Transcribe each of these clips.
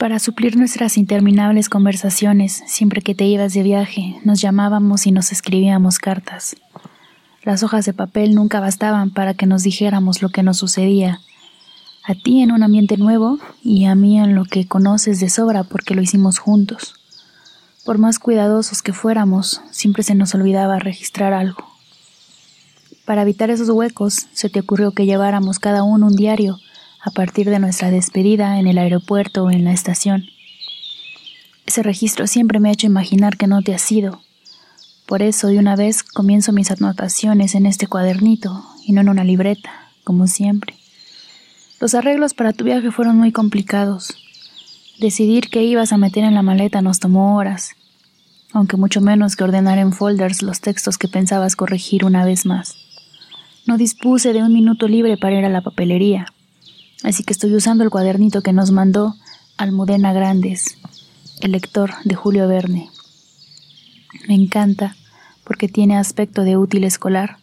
Para suplir nuestras interminables conversaciones, siempre que te ibas de viaje, nos llamábamos y nos escribíamos cartas. Las hojas de papel nunca bastaban para que nos dijéramos lo que nos sucedía, a ti en un ambiente nuevo y a mí en lo que conoces de sobra porque lo hicimos juntos. Por más cuidadosos que fuéramos, siempre se nos olvidaba registrar algo. Para evitar esos huecos, se te ocurrió que lleváramos cada uno un diario a partir de nuestra despedida en el aeropuerto o en la estación. Ese registro siempre me ha hecho imaginar que no te has ido. Por eso, de una vez, comienzo mis anotaciones en este cuadernito y no en una libreta, como siempre. Los arreglos para tu viaje fueron muy complicados. Decidir qué ibas a meter en la maleta nos tomó horas, aunque mucho menos que ordenar en folders los textos que pensabas corregir una vez más. No dispuse de un minuto libre para ir a la papelería así que estoy usando el cuadernito que nos mandó Almudena Grandes, el lector de Julio Verne. Me encanta porque tiene aspecto de útil escolar.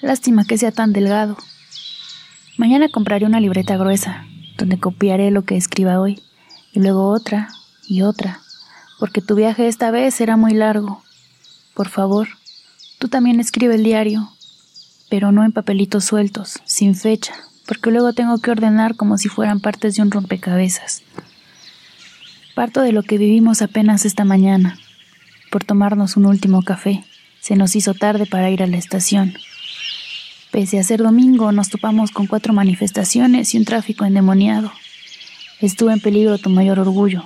Lástima que sea tan delgado. Mañana compraré una libreta gruesa, donde copiaré lo que escriba hoy, y luego otra y otra, porque tu viaje esta vez será muy largo. Por favor, tú también escribe el diario, pero no en papelitos sueltos, sin fecha, porque luego tengo que ordenar como si fueran partes de un rompecabezas. Parto de lo que vivimos apenas esta mañana. Por tomarnos un último café, se nos hizo tarde para ir a la estación. Pese a ser domingo, nos topamos con cuatro manifestaciones y un tráfico endemoniado. Estuvo en peligro tu mayor orgullo,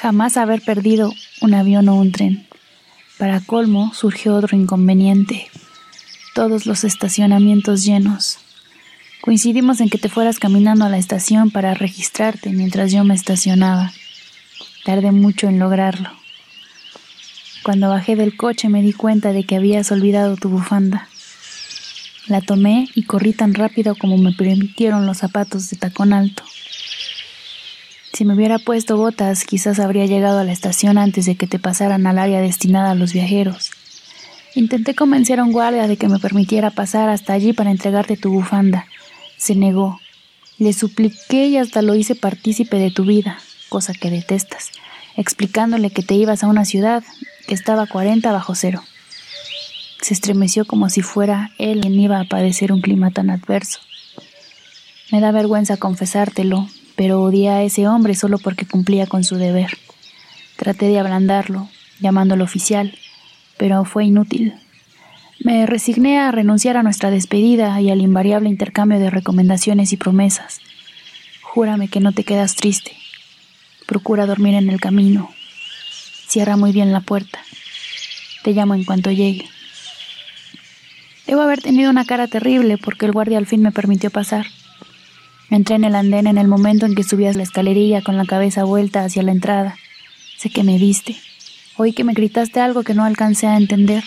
jamás haber perdido un avión o un tren. Para colmo, surgió otro inconveniente. Todos los estacionamientos llenos. Coincidimos en que te fueras caminando a la estación para registrarte mientras yo me estacionaba. Tardé mucho en lograrlo. Cuando bajé del coche me di cuenta de que habías olvidado tu bufanda. La tomé y corrí tan rápido como me permitieron los zapatos de tacón alto. Si me hubiera puesto botas, quizás habría llegado a la estación antes de que te pasaran al área destinada a los viajeros. Intenté convencer a un guardia de que me permitiera pasar hasta allí para entregarte tu bufanda, se negó. Le supliqué y hasta lo hice partícipe de tu vida, cosa que detestas, explicándole que te ibas a una ciudad que estaba a 40 bajo cero. Se estremeció como si fuera él quien iba a padecer un clima tan adverso. Me da vergüenza confesártelo, pero odié a ese hombre solo porque cumplía con su deber. Traté de ablandarlo, llamándolo oficial, pero fue inútil. Me resigné a renunciar a nuestra despedida y al invariable intercambio de recomendaciones y promesas. Júrame que no te quedas triste. Procura dormir en el camino. Cierra muy bien la puerta. Te llamo en cuanto llegue. Debo haber tenido una cara terrible porque el guardia al fin me permitió pasar. Entré en el andén en el momento en que subías la escalerilla con la cabeza vuelta hacia la entrada. Sé que me viste. Oí que me gritaste algo que no alcancé a entender.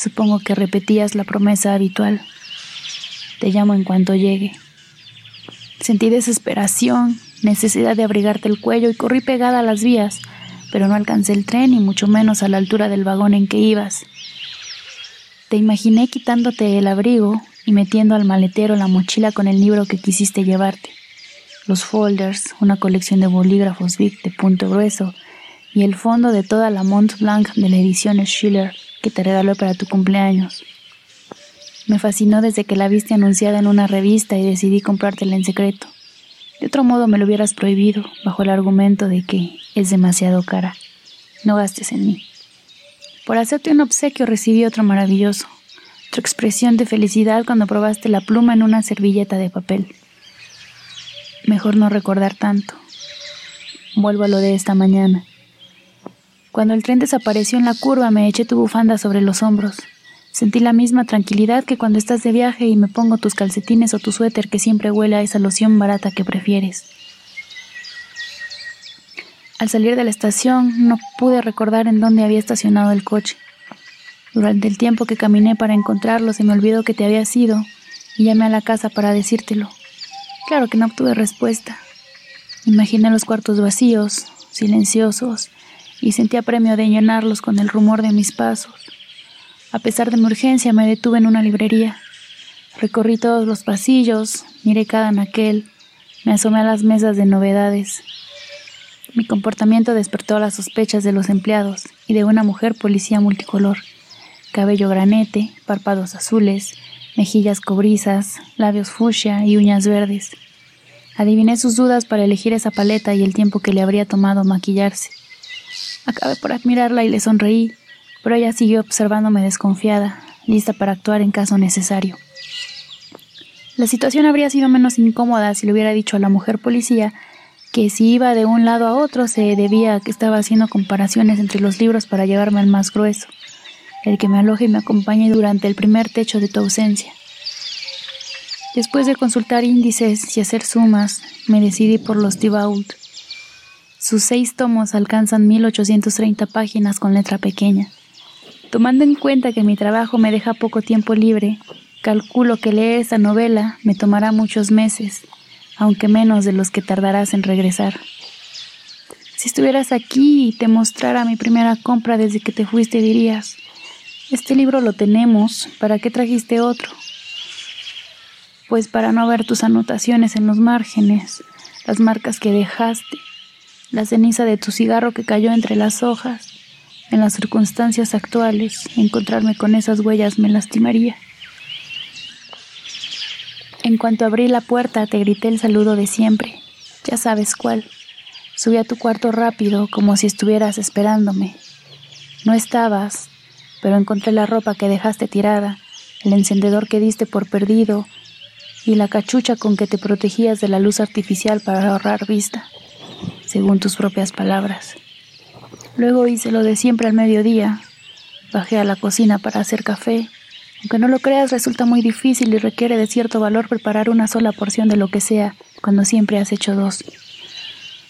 Supongo que repetías la promesa habitual. Te llamo en cuanto llegue. Sentí desesperación, necesidad de abrigarte el cuello y corrí pegada a las vías, pero no alcancé el tren y mucho menos a la altura del vagón en que ibas. Te imaginé quitándote el abrigo y metiendo al maletero la mochila con el libro que quisiste llevarte. Los folders, una colección de bolígrafos Vic de punto grueso y el fondo de toda la Mont Blanc de la edición Schiller que te regaló para tu cumpleaños. Me fascinó desde que la viste anunciada en una revista y decidí comprártela en secreto. De otro modo me lo hubieras prohibido, bajo el argumento de que es demasiado cara. No gastes en mí. Por hacerte un obsequio recibí otro maravilloso, tu expresión de felicidad cuando probaste la pluma en una servilleta de papel. Mejor no recordar tanto. Vuelvo a lo de esta mañana. Cuando el tren desapareció en la curva me eché tu bufanda sobre los hombros. Sentí la misma tranquilidad que cuando estás de viaje y me pongo tus calcetines o tu suéter que siempre huele a esa loción barata que prefieres. Al salir de la estación no pude recordar en dónde había estacionado el coche. Durante el tiempo que caminé para encontrarlo se me olvidó que te había ido y llamé a la casa para decírtelo. Claro que no obtuve respuesta. Imaginé los cuartos vacíos, silenciosos, y sentía premio de llenarlos con el rumor de mis pasos. A pesar de mi urgencia, me detuve en una librería. Recorrí todos los pasillos, miré cada naquel, me asomé a las mesas de novedades. Mi comportamiento despertó las sospechas de los empleados y de una mujer policía multicolor. Cabello granete, párpados azules, mejillas cobrizas, labios fucsia y uñas verdes. Adiviné sus dudas para elegir esa paleta y el tiempo que le habría tomado maquillarse. Acabé por admirarla y le sonreí, pero ella siguió observándome desconfiada, lista para actuar en caso necesario. La situación habría sido menos incómoda si le hubiera dicho a la mujer policía que si iba de un lado a otro se debía a que estaba haciendo comparaciones entre los libros para llevarme al más grueso, el que me aloje y me acompañe durante el primer techo de tu ausencia. Después de consultar índices y hacer sumas, me decidí por los Thibault. Sus seis tomos alcanzan 1830 páginas con letra pequeña. Tomando en cuenta que mi trabajo me deja poco tiempo libre, calculo que leer esta novela me tomará muchos meses, aunque menos de los que tardarás en regresar. Si estuvieras aquí y te mostrara mi primera compra desde que te fuiste, dirías, este libro lo tenemos, ¿para qué trajiste otro? pues para no ver tus anotaciones en los márgenes, las marcas que dejaste, la ceniza de tu cigarro que cayó entre las hojas, en las circunstancias actuales, encontrarme con esas huellas me lastimaría. En cuanto abrí la puerta, te grité el saludo de siempre, ya sabes cuál. Subí a tu cuarto rápido, como si estuvieras esperándome. No estabas, pero encontré la ropa que dejaste tirada, el encendedor que diste por perdido, y la cachucha con que te protegías de la luz artificial para ahorrar vista, según tus propias palabras. Luego hice lo de siempre al mediodía. Bajé a la cocina para hacer café. Aunque no lo creas, resulta muy difícil y requiere de cierto valor preparar una sola porción de lo que sea, cuando siempre has hecho dos.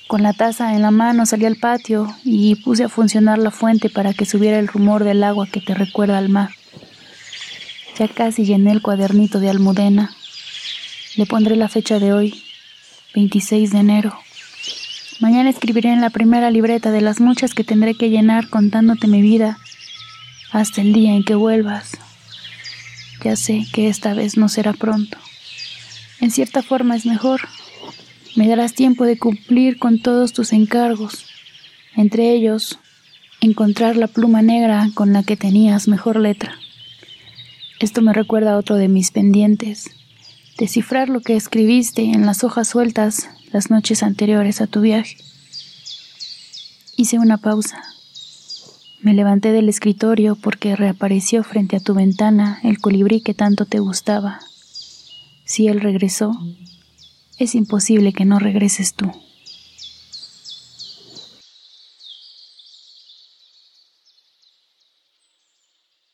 Con la taza en la mano salí al patio y puse a funcionar la fuente para que subiera el rumor del agua que te recuerda al mar. Ya casi llené el cuadernito de Almudena. Le pondré la fecha de hoy, 26 de enero. Mañana escribiré en la primera libreta de las muchas que tendré que llenar contándote mi vida hasta el día en que vuelvas. Ya sé que esta vez no será pronto. En cierta forma es mejor. Me darás tiempo de cumplir con todos tus encargos, entre ellos encontrar la pluma negra con la que tenías mejor letra. Esto me recuerda a otro de mis pendientes descifrar lo que escribiste en las hojas sueltas las noches anteriores a tu viaje. Hice una pausa. Me levanté del escritorio porque reapareció frente a tu ventana el colibrí que tanto te gustaba. Si él regresó, es imposible que no regreses tú.